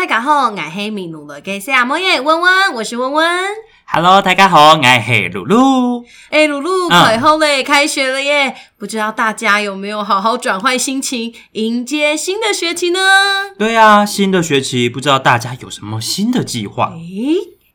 大家好，爱黑米露的给谁啊？么耶，温温，我是温温。Hello，大家好，我黑露露。哎，露露，快好嘞，开学了耶！不知道大家有没有好好转换心情，迎接新的学期呢？对啊，新的学期，不知道大家有什么新的计划？哎，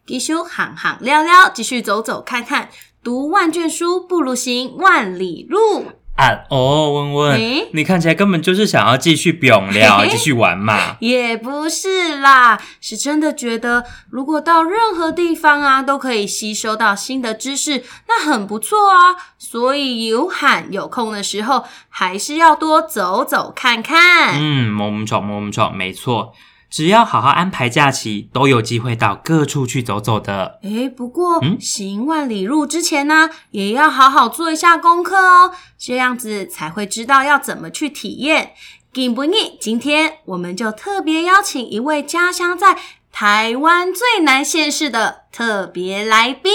继续行行聊聊，继续走走看看，读万卷书不如行万里路。啊哦，温温，你看起来根本就是想要继续表聊，继续玩嘛？也不是啦，是真的觉得如果到任何地方啊，都可以吸收到新的知识，那很不错啊。所以有喊有空的时候，还是要多走走看看。嗯，摸摸爪，摸摸爪，没错。只要好好安排假期，都有机会到各处去走走的。诶不过，嗯，行万里路之前呢，也要好好做一下功课哦，这样子才会知道要怎么去体验，顶不腻。今天我们就特别邀请一位家乡在台湾最南县市的特别来宾，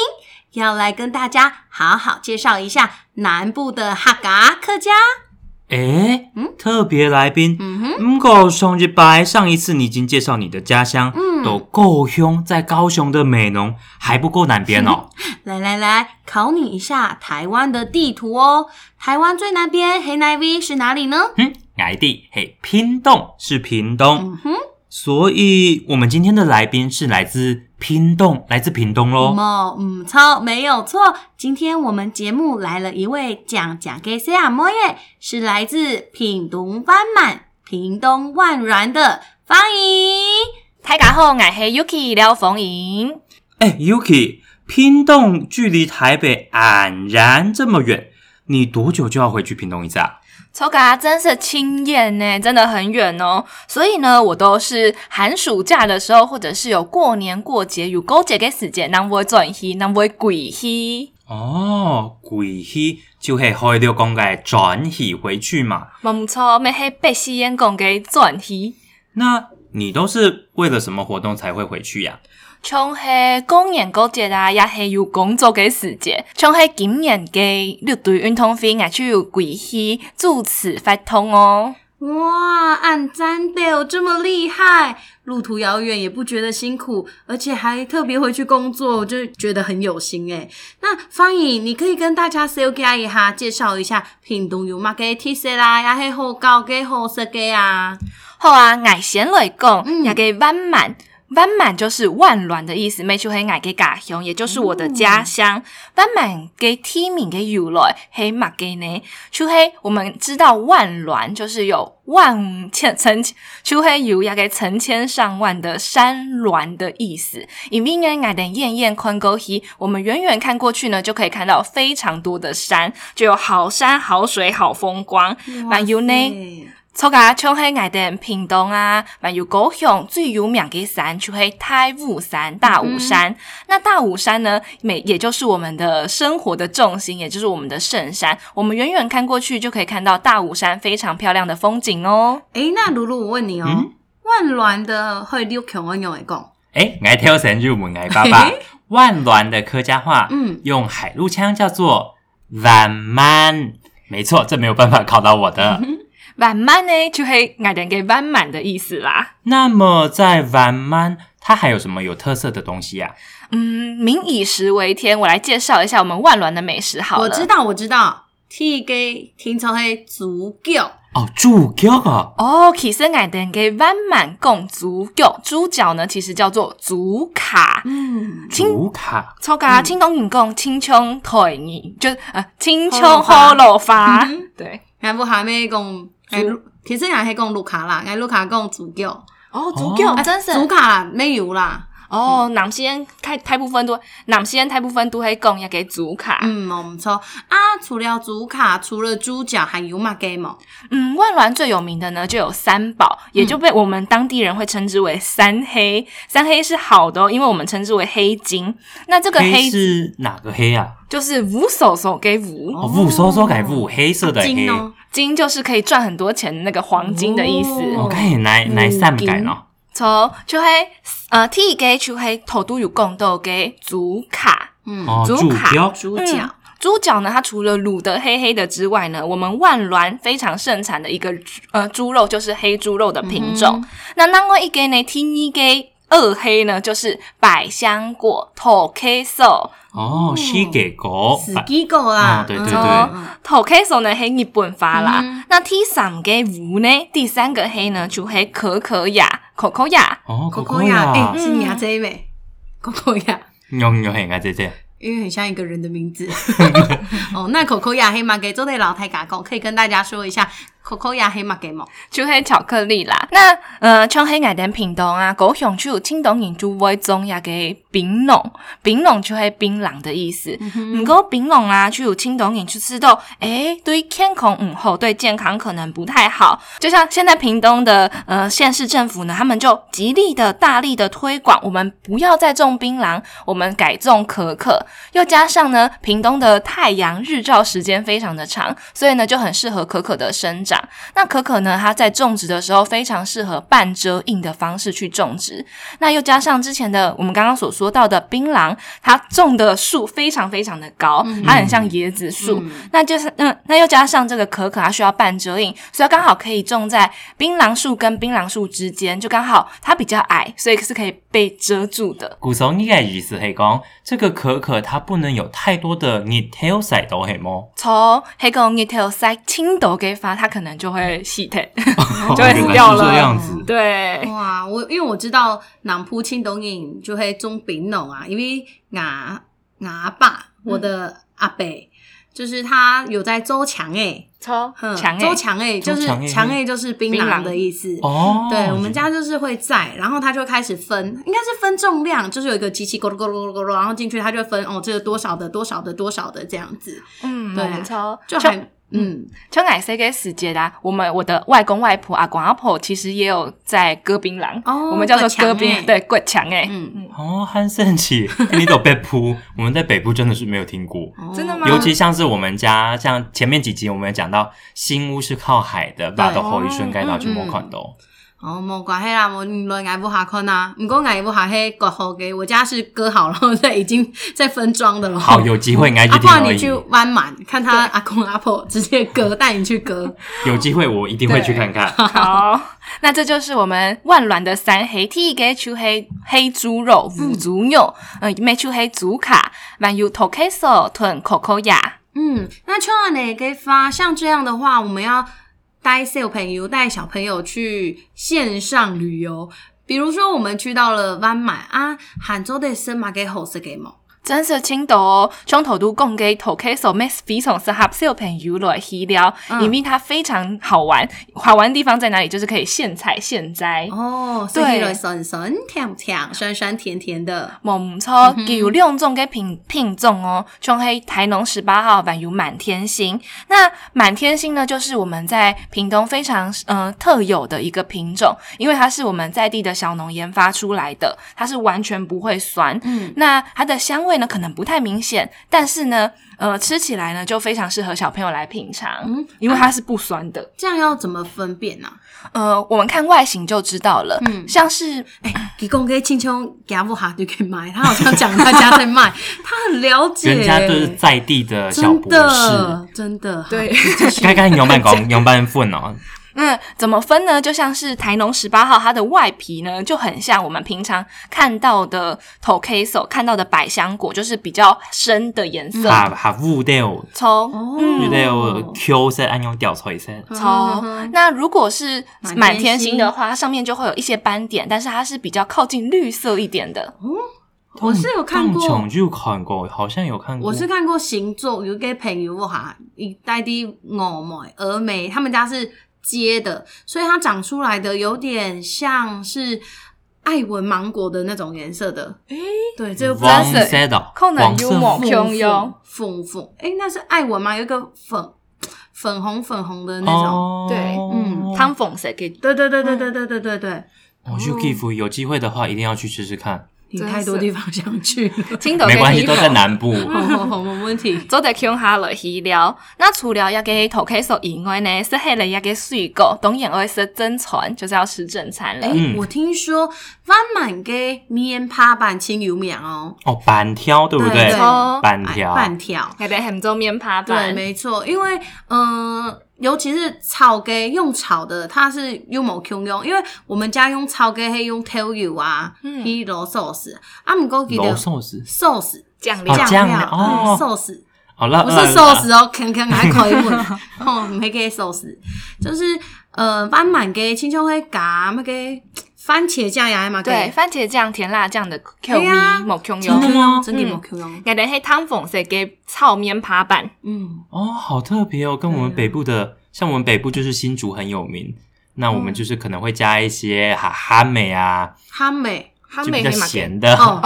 要来跟大家好好介绍一下南部的哈嘎客家。哎，特别来宾，嗯哼，唔够松日白，上一次你已经介绍你的家乡，嗯，都够凶，在高雄的美浓还不够南边哦。来来来，考你一下台湾的地图哦，台湾最南边黑南 V 是哪里呢？嗯，来地嘿，屏东是屏东。嗯哼。所以，我们今天的来宾是来自屏东，来自屏东喽。没错，没有错。今天我们节目来了一位讲讲给谁啊？莫耶，是来自屏东万满、屏东万源的方莹。大家好，我是 Yuki 廖凤莹。哎，Yuki，屏东距离台北黯然这么远，你多久就要回去屏东一次啊？抽卡真是清艳呢，真的很远哦。所以呢，我都是寒暑假的时候，或者是有过年过节、有过节的时间，才会转去，才会鬼去。哦，鬼去就是开了公个转去回去嘛。没错，咪系白吸烟公家转去。那你都是为了什么活动才会回去呀？从系工人过节啦，也是有工作嘅时节。从系金人嘅，你对运动费爱就有贵起，主持发通哦。哇，按战斗这么厉害，路途遥远也不觉得辛苦，而且还特别会去工作，就觉得很有心诶。那方颖，你可以跟大家稍加一下介绍一下品东有嘛嘅特色啦，也系好高嘅好设计啊。好啊，外形来讲也嘅圆满。万满就是万峦的意思，梅丘黑矮给嘎乡，也就是我的家乡。万曼给地名给由来，黑马给呢？出黑，我们知道万峦就是有万千成，出黑有要给成千上万的山峦的意思。因为矮的艳艳宽沟溪，我们远远看过去呢，就可以看到非常多的山，就有好山好水好风光。满尤呢？错个，就是爱在平东啊，万有高雄最有名的山就是太武山、大武山。那大武山呢，每也就是我们的生活的重心，也就是我们的圣山。我们远远看过去，就可以看到大武山非常漂亮的风景哦。哎，那露露，我问你哦，万峦的溜陆腔用来讲？哎，爱跳绳就问爱爸爸，万峦的客家话，嗯，用海陆腔叫做万曼。没错，这没有办法考到我的。万满呢，就是爱点给万满的意思啦。那么在万满，它还有什么有特色的东西呀？嗯，民以食为天，我来介绍一下我们万峦的美食好了。我知道，我知道，听给听从黑足够。哦，猪脚啊！哦，其实爱点给弯满共猪脚，猪脚呢其实叫做竹卡，嗯，竹卡，超卡，青铜银贡青葱腿泥，就呃青葱火罗发。对，然后下面贡。其实也系讲卢卡啦，爱卢卡讲主教哦，主教真是主卡没有啦哦。南西人太太部分都，南西人太部分都系讲要给主卡。嗯，们说啊。除了主卡，除了猪脚，还有嘛 game 嗯，万峦最有名的呢，就有三宝，也就被我们当地人会称之为三黑。三黑是好的，因为我们称之为黑金。那这个黑是哪个黑啊？就是五手手给五，五手手给五，黑色的金哦。金就是可以赚很多钱的那个黄金的意思。我可以来来善改哦。从，就是，呃，T 给，从黑头都有贡豆给主卡，嗯，主卡，主角，主角呢，它除了卤的黑黑的之外呢，我们万峦非常盛产的一个呃猪肉就是黑猪肉的品种。那那我一给呢，T 一给二黑呢，就是百香果 t o k s o 哦，机构，给构啦，对对对，头开始呢是日本发啦，那第三个五呢，第三个黑呢就嘿可可雅，可可雅，哦，可可雅，是雅姐没？可可雅，有有嘿雅姐姐，因为很像一个人的名字。哦，那可可雅黑马给周队老太嘎工，可以跟大家说一下。可可也系麦嘅嘛？就系巧克力啦。那，呃，像黑爱点平东啊，狗熊就有，平东人就爱种一个槟榔，槟榔就系槟榔的意思。唔够槟榔啊，就有平东人就知道，哎，对天康午后对健康可能不太好。就像现在屏东的呃县市政府呢，他们就极力的、大力的推广，我们不要再种槟榔，我们改种可可。又加上呢，屏东的太阳日照时间非常的长，所以呢就很适合可可的生长。那可可呢？它在种植的时候非常适合半遮荫的方式去种植。那又加上之前的我们刚刚所说到的槟榔，它种的树非常非常的高，它很像椰子树。那就是那那又加上这个可可，它需要半遮荫，所以刚好可以种在槟榔树跟槟榔树之间，就刚好它比较矮，所以是可以被遮住的。古松，你个意思是讲这个可可它不能有太多的日头晒到系么？从黑公日头晒青豆给发，它可能。就会细腿，就会死掉了。这样子，对，哇！我因为我知道南普青冬影就会中丙榔啊，因为牙牙爸，我的阿伯就是他有在周强哎，超强哎，周强哎，就是强哎，就是槟榔的意思哦。对，我们家就是会在，然后他就开始分，应该是分重量，就是有一个机器咕噜咕噜咕噜咕噜，然后进去他就分哦，这个多少的多少的多少的这样子，嗯，对，超就还。嗯，讲起 C 谁 S 节啊，啦？我们我的外公外婆啊，公阿婆其实也有在割槟榔，我们叫做割槟，对，滚墙哎，嗯嗯，哦，很盛奇，你都北部，我们在北部真的是没有听过，真的吗？尤其像是我们家，像前面几集我们讲到，新屋是靠海的，把的后一瞬盖到去摸拳头。哦，莫关系啦，莫你爱不下款呐。唔过爱不下黑，刮好给。我家是割好了，在 已经在分装的了。好，有机会你赶紧。你去弯满，看他阿公阿婆直接割，带你去割。有机会我一定会去看看。好，那这就是我们万峦的三黑，T 给个黑黑猪肉、腐猪肉，嗯，每处黑猪卡，万有托开手吞口口呀。嗯，那穿了哪给发？像这样的话，我们要。带小朋友带小朋友去线上旅游，比如说我们去到了湾买啊，杭州的森马给好子给吗？酸色青豆，中头都供给土客所买，比从适合小朋友来喝料，因为它非常好玩。好玩地方在哪里？就是可以现采现摘哦，所以来酸酸甜甜，酸酸甜甜的。我错，有两种嘅品品种哦，从黑台农十八号版，有满天星。那满天星呢，就是我们在屏东非常嗯特有的一个品种，因为它是我们在地的小农研发出来的，它是完全不会酸。嗯，那它的香味。那可能不太明显，但是呢，呃，吃起来呢就非常适合小朋友来品尝，嗯，因为它是不酸的。这样要怎么分辨呢？呃，我们看外形就知道了，嗯，像是哎，提供给青轻给阿不哈就可以卖，他好像讲他家在卖，他很了解，人家都是在地的小博士，真的，对，看看牛板讲牛板粪哦。那怎么分呢？就像是台农十八号，它的外皮呢就很像我们平常看到的桃 k a s o 看到的百香果，就是比较深的颜色。哈，哈，乌豆从，乌豆 Q 色，按用掉错色。声。那如果是满天星的话，上面就会有一些斑点，但是它是比较靠近绿色一点的。我是有看过，有看过，好像有看过。我是看过星座，有个朋友哈，一带滴峨眉，峨眉他们家是。接的，所以它长出来的有点像是爱文芒果的那种颜色的，哎，对，这个粉色 c o n 幽默，y u 粉粉，哎，那是爱文吗？有一个粉粉红粉红的那种，对，嗯，汤粉色给，对对对对对对对对对，我就 give 有机会的话一定要去试试看。太多地方想去，没关系，都在南部。没问题。做在乡下了去了，那除了一个土客所以外呢，是黑人一个水果。当然，会是真餐，就是要吃正餐了。我听说，万满个面趴板青油面哦。哦，板条对不对？哦，板条。板条。得杭州面趴板。对，没错。因为，嗯。尤其是炒的用炒的，它是用某 q 用，因为我们家用炒的嘿用 tell you 啊，一罗寿司，阿姆 s 记得寿司酱料，酱料，寿司，好了，不是寿司哦，肯肯还 可以，哦，没给寿司，就是呃，斑满给青椒会夹那个。番茄酱呀，嘛？对，番茄酱、甜辣酱的口味冇 Q 用，真的吗？真的冇 Q 用。个连黑汤粉是给炒面扒板。嗯哦，好特别哦，跟我们北部的，像我们北部就是新竹很有名，那我们就是可能会加一些哈哈美啊，哈美哈美比较咸的哦。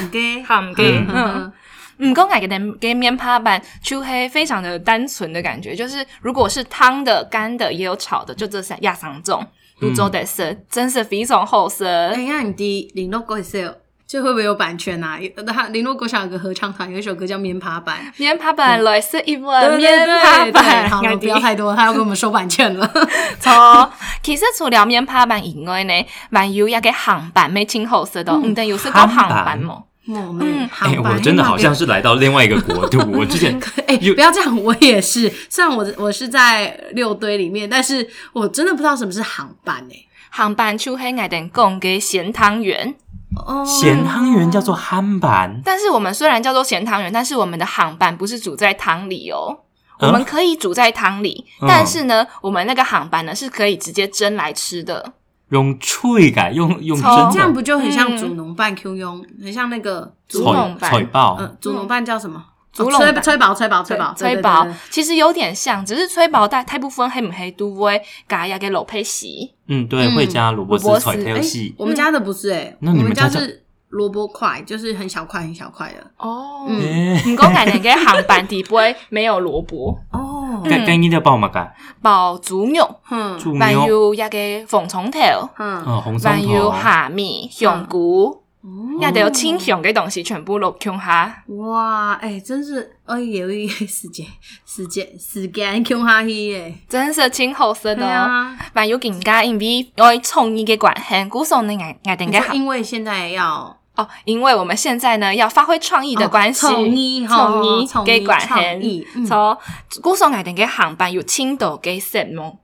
咸粿，咸粿。嗯，刚讲给连给面扒板，就黑非常的单纯的感觉，就是如果是汤的、干的，也有炒的，就这三亚三种。泸州的事，真是非常好事。你看你的林若果一首，这会不会有版权啊？林若果想有个合唱团，有一首歌叫《棉帕板》，棉帕板来是一部棉帕板。好，不要太多，他要跟我们收版权了。错，其实除了棉帕板以外呢，还有一个航板没听好事的，唔等又是讲航板嘛。嗯，好、我真的好像是来到另外一个国度。我之前，哎，不要这样，我也是。虽然我我是在六堆里面，但是我真的不知道什么是航班诶。航班出黑矮等贡给咸汤圆哦，咸汤圆叫做憨板。但是我们虽然叫做咸汤圆，但是我们的航班不是煮在汤里哦。我们可以煮在汤里，但是呢，我们那个航班呢是可以直接蒸来吃的。用脆感，用用蒸，这样不就很像煮农拌 Q 拥，很像那个竹农饭，爆，嗯，竹农拌叫什么？竹农吹吹薄吹薄吹薄吹爆，其实有点像，只是吹薄但它不分黑不黑，都不会加呀给老配西。嗯，对，会加萝卜丝、我们家的不是哎，那你们家是？萝卜块就是很小块很小块的哦。嗯，唔讲肯定个航班底不会没有萝卜哦。跟跟伊都要包嘛个？包猪肉，嗯，猪肉，还有一个红葱头，嗯，还有虾米、香菇，哦，得有青香个东西全部落琼下。哇，哎，真是哎呀，世界时间时间时间琼下去诶，真是清好食的。蛮有更加因为爱创意个关系，故早你爱爱点个因为现在要。哦，因为我们现在呢要发挥创意的关系，创意哈，给管很创从古时候来，点给航班有青豆给色蒙，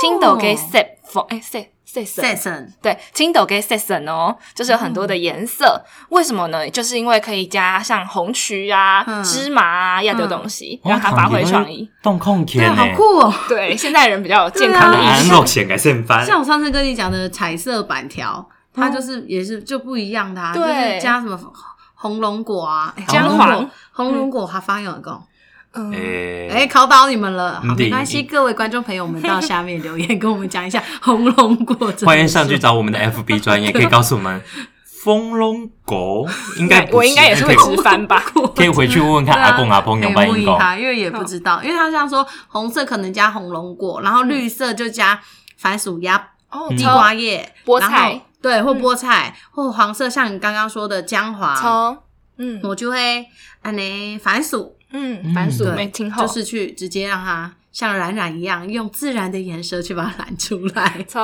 青豆给色粉，哎，s 色色，对，青豆 s 色粉哦，就是有很多的颜色。为什么呢？就是因为可以加上红曲啊、芝麻啊样的东西，让它发挥创意，动控天，好酷哦！对，现在人比较健康，冒险给色粉。像我上次跟你讲的彩色板条。它就是也是就不一样的，就是加什么红龙果啊，红龙果红龙果还翻有一嗯，哎考倒你们了，好，没关系，各位观众朋友们到下面留言跟我们讲一下红龙果。欢迎上去找我们的 FB 专业可以告诉我们，红龙果 应该我应该也是会吃番吧，可以回去问问看阿公阿公有没有遇到，因为也不知道，因为他这样说，红色可能加红龙果，然后绿色就加番薯、哦地瓜叶、菠菜。对，或菠菜，或黄色，像你刚刚说的姜黄，葱，嗯，我就会安尼番薯，嗯，番薯没听好，就是去直接让它像冉冉一样，用自然的颜色去把它染出来，葱，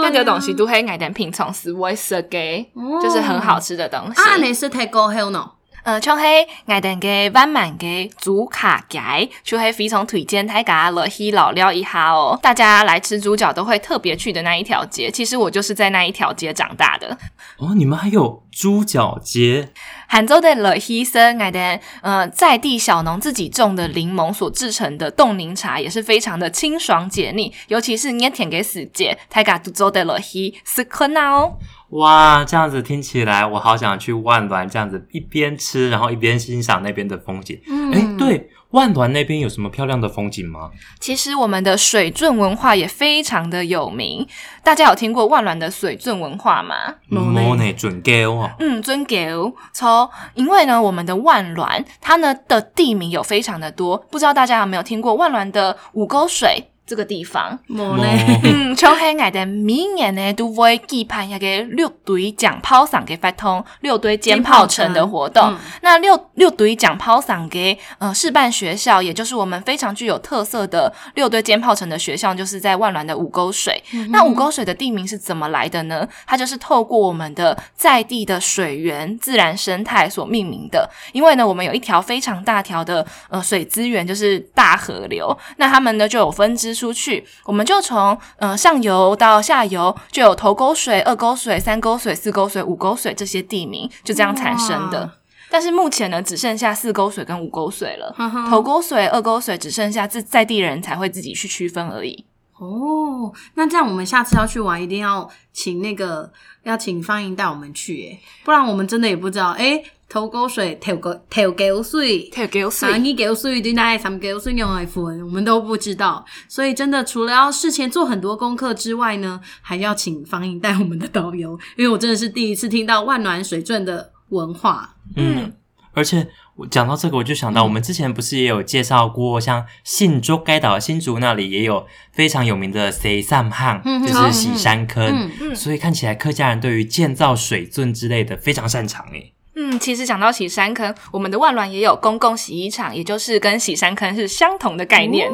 但这个东西都还爱点品种是白色给，就是很好吃的东西，啊，你是太高黑喏。呃，就是爱蛋嘅万万嘅主卡街，就是非常推荐大家来去老料一下哦。大家来吃猪脚都会特别去的那一条街，其实我就是在那一条街长大的。哦，你们还有？猪脚街。杭州的乐西生买的，呃在地小农自己种的柠檬所制成的冻柠茶，也是非常的清爽解腻，尤其是捏天给死姐，大嘎都做的乐西斯科耐哦。哇，这样子听起来，我好想去万峦这样子一边吃，然后一边欣赏那边的风景。嗯，哎，对。万峦那边有什么漂亮的风景吗？其实我们的水圳文化也非常的有名，大家有听过万峦的水圳文化吗？莫内准狗啊，嗯，准狗从因为呢，我们的万峦它呢的地名有非常的多，不知道大家有没有听过万峦的五沟水。这个地方，嗯，从海外的明年呢，都会举办一个六堆枪炮上的发通六堆尖炮城的活动。那六六堆枪炮上的呃示范学校，也就是我们非常具有特色的六堆尖炮城的学校，就是在万峦的五沟水。那五沟水的地名是怎么来的呢？它就是透过我们的在地的水源、自然生态所命名的。因为呢，我们有一条非常大条的呃水资源，就是大河流。那他们呢就有分支。出去，我们就从呃上游到下游，就有头沟水、二沟水、三沟水、四沟水、五沟水这些地名，就这样产生的。但是目前呢，只剩下四沟水跟五沟水了，头沟水、二沟水只剩下自在地人才会自己去区分而已。哦，那这样我们下次要去玩，一定要请那个要请方英带我们去，耶。不然我们真的也不知道。哎，头沟水，头沟，头沟水，头沟水，哪沟水对？那什沟水用来分？我们都不知道。所以真的除了要事前做很多功课之外呢，还要请方英带我们的导游，因为我真的是第一次听到万暖水镇的文化。嗯。而且我讲到这个，我就想到我们之前不是也有介绍过，像信州该岛新竹那里也有非常有名的洗三坑，就是洗山坑。所以看起来客家人对于建造水圳之类的非常擅长诶。嗯，其实讲到洗山坑，我们的万峦也有公共洗衣厂，也就是跟洗山坑是相同的概念。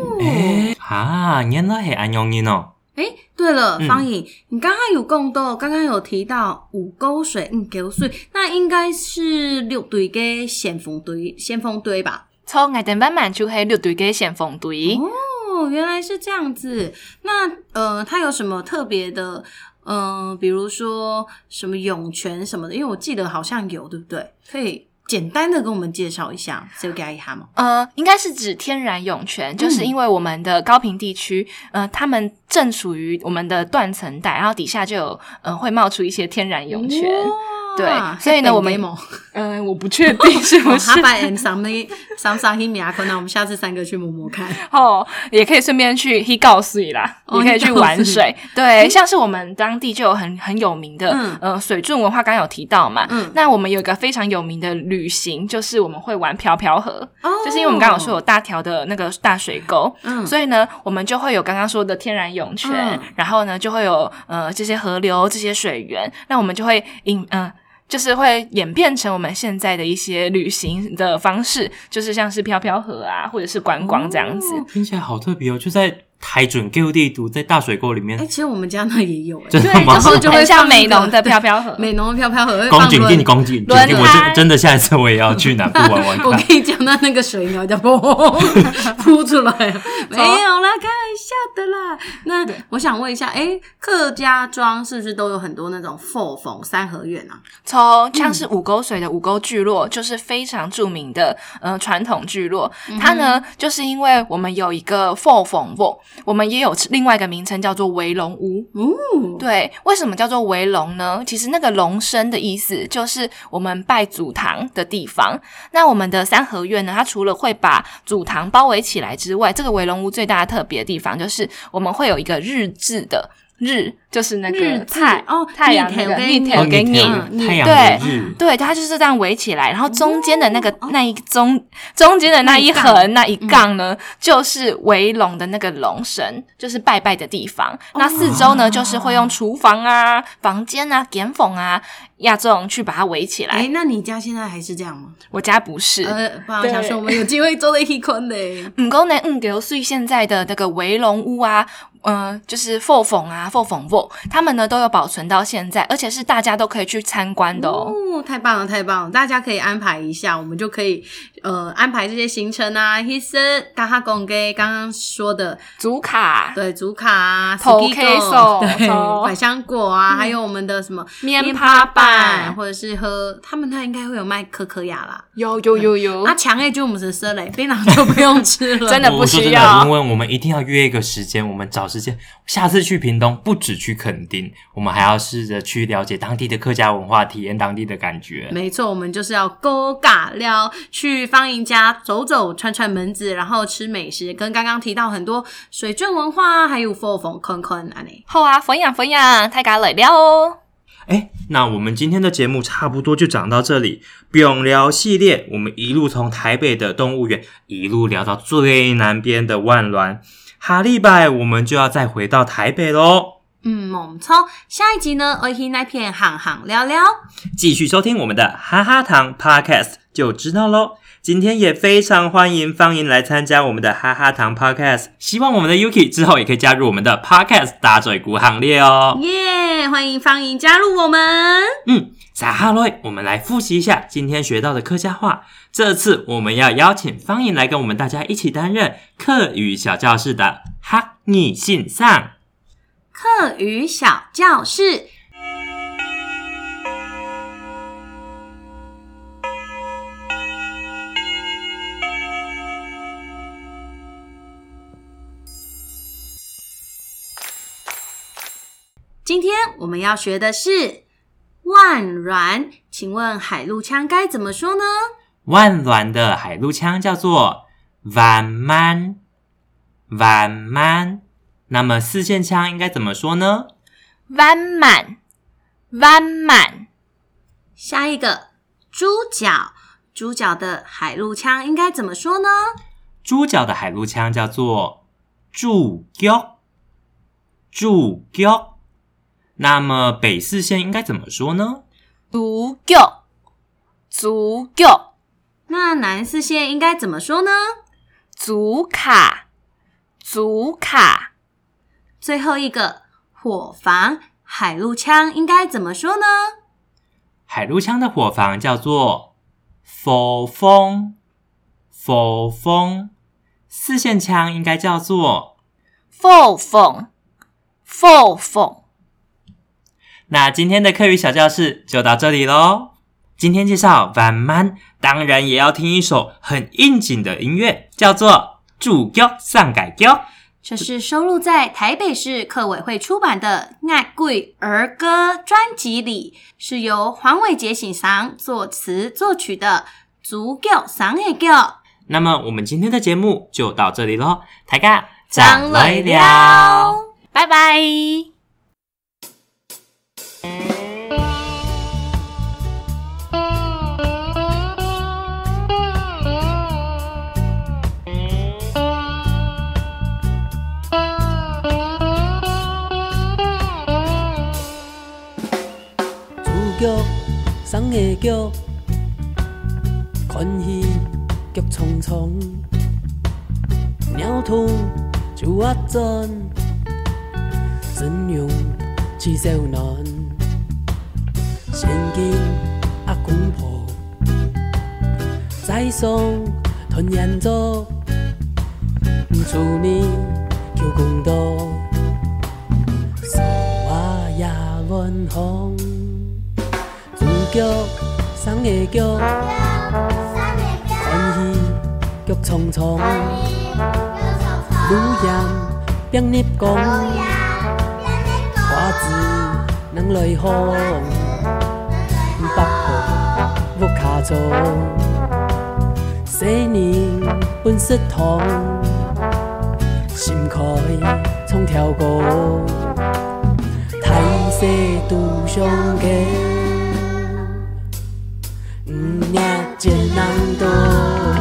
啊，原来系安样哦。哎，对了，方颖，你刚刚有共到，刚刚有提到五沟水，嗯，沟水，那应该是六队的先锋队，先锋队吧？错，爱丁班满就是六队的先锋队。哦，原来是这样子。那呃，它有什么特别的？嗯，比如说什么涌泉什么的，因为我记得好像有，对不对？可以。简单的跟我们介绍一下，这个概哈吗？呃，应该是指天然涌泉，就是因为我们的高平地区，呃，他们正处于我们的断层带，然后底下就有，呃，会冒出一些天然涌泉。对，所以呢，我们嗯，我不确定 是不是。哈他 and some some some h i 阿坤，那我们下次三个去摸摸看 哦，也可以顺便去 he 告诉水啦，也可以去玩水。对，像是我们当地就有很很有名的，嗯，水圳文化刚刚有提到嘛，嗯，那我们有一个非常有名的旅行，就是我们会玩漂漂河，就是因为我们刚刚有说有大条的那个大水沟，嗯，所以呢，我们就会有刚刚说的天然涌泉，然后呢，就会有呃这些河流这些水源，那我们就会引嗯。就是会演变成我们现在的一些旅行的方式，就是像是漂漂河啊，或者是观光这样子，听起来好特别哦，就在。台准 G 地图在大水沟里面，哎，其实我们家那也有，哎，对，就是就会像美浓的漂漂河，美浓的漂漂河，公举地公举，轮我真的下一次我也要去南部玩玩我跟你讲，那那个水鸟叫嘣扑出来，没有了，开笑的啦。那我想问一下，哎，客家庄是不是都有很多那种四缝三合院啊？从像是五沟水的五沟聚落，就是非常著名的，嗯，传统聚落。它呢，就是因为我们有一个四缝缝。我们也有另外一个名称叫做围龙屋。哦，对，为什么叫做围龙呢？其实那个“龙身”的意思就是我们拜祖堂的地方。那我们的三合院呢，它除了会把祖堂包围起来之外，这个围龙屋最大的特别地方就是我们会有一个日字的。日就是那个太哦，太阳的田头给你，阳对，对，它就是这样围起来，然后中间的那个那一中中间的那一横那一杠呢，就是围龙的那个龙神，就是拜拜的地方。那四周呢，就是会用厨房啊、房间啊、点缝啊、亚种去把它围起来。哎，那你家现在还是这样吗？我家不是，呃，不好想说，我们有机会做在一起看嘞。唔讲呢，嗯，对，所以现在的那个围龙屋啊。嗯，就是霍奉啊，f 奉奉，他们呢都有保存到现在，而且是大家都可以去参观的哦。太棒了，太棒了，大家可以安排一下，我们就可以。呃，安排这些行程啊，黑色、大哈贡给刚刚说的，竹卡对竹卡啊、头 k i s o 对百香果啊，还有我们的什么面趴板，或者是喝他们，那应该会有卖可可雅啦，有有有有啊，强烈就我们是生嘞，槟榔就不用吃了，真的不需要，因为我们一定要约一个时间，我们找时间下次去屏东，不止去垦丁，我们还要试着去了解当地的客家文化，体验当地的感觉。没错，我们就是要勾嘎撩去。方家走走串串门子，然后吃美食，跟刚刚提到很多水圳文化，还有风风坑坑，安尼好啊！分享分享，太搞乐料哦！哎，那我们今天的节目差不多就讲到这里。用聊系列，我们一路从台北的动物园一路聊到最南边的万峦哈利拜，我们就要再回到台北喽。嗯，猛冲！下一集呢，会去那片行行聊聊？继续收听我们的哈哈糖 Podcast 就知道喽。今天也非常欢迎方莹来参加我们的哈哈堂 Podcast，希望我们的 Yuki 之后也可以加入我们的 Podcast 打嘴鼓行列哦！耶，欢迎方莹加入我们。嗯，撒哈瑞，我们来复习一下今天学到的客家话。这次我们要邀请方莹来跟我们大家一起担任客语小教室的哈尼信上。客语小教室。今天我们要学的是万卵，请问海陆腔该怎么说呢？万卵的海陆腔叫做万满万满。那么四线腔应该怎么说呢？弯满弯满。下一个猪脚，猪脚的海陆腔应该怎么说呢？猪脚的海陆腔叫做猪脚猪脚。那么北四线应该怎么说呢？足够，足够。那南四线应该怎么说呢？足卡，足卡。最后一个火房海陆枪应该怎么说呢？海陆枪的火房叫做 “for 风 ”，for 风。四线枪应该叫做 “for 风 ”，for 风。那今天的课余小教室就到这里喽。今天介绍晚安，当然也要听一首很应景的音乐，叫做《祝歌上改脚》。这是收录在台北市客委会出版的《爱贵儿歌》专辑里，是由黄伟杰先生作词作曲的《祝歌上改脚》。那么我们今天的节目就到这里喽，大家早累了，拜拜。主角谁的角？群戏剧匆匆，鸟兔就阿真，真用气秀难。先敬啊公婆，再送团圆烛。祝你求公道，送我夜暖风。子叫三个叫，欢喜叫匆匆。愈演变念功，花枝能泪红。做，少年本色同，心开冲跳过，大世独多上天，不领一两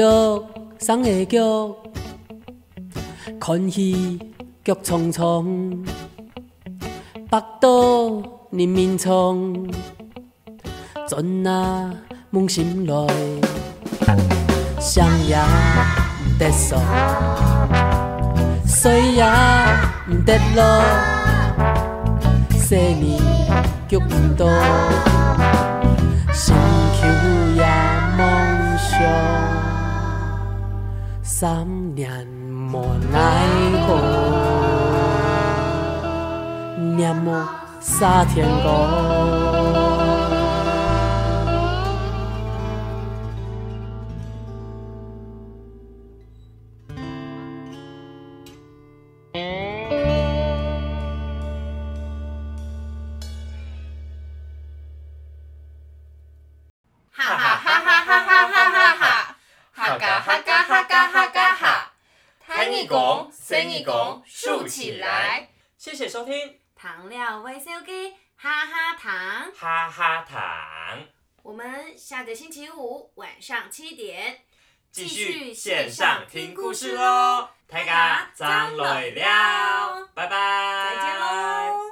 竹伞下，竹困兮，竹丛丛，巴岛人民从，转啊梦醒来，上也得上，下也得落，生离又共心也梦想。三年莫奈何，年暮沙天高。下个星期五晚上七点，继续线上听故事喽！大家，张磊了，拜拜，再见喽。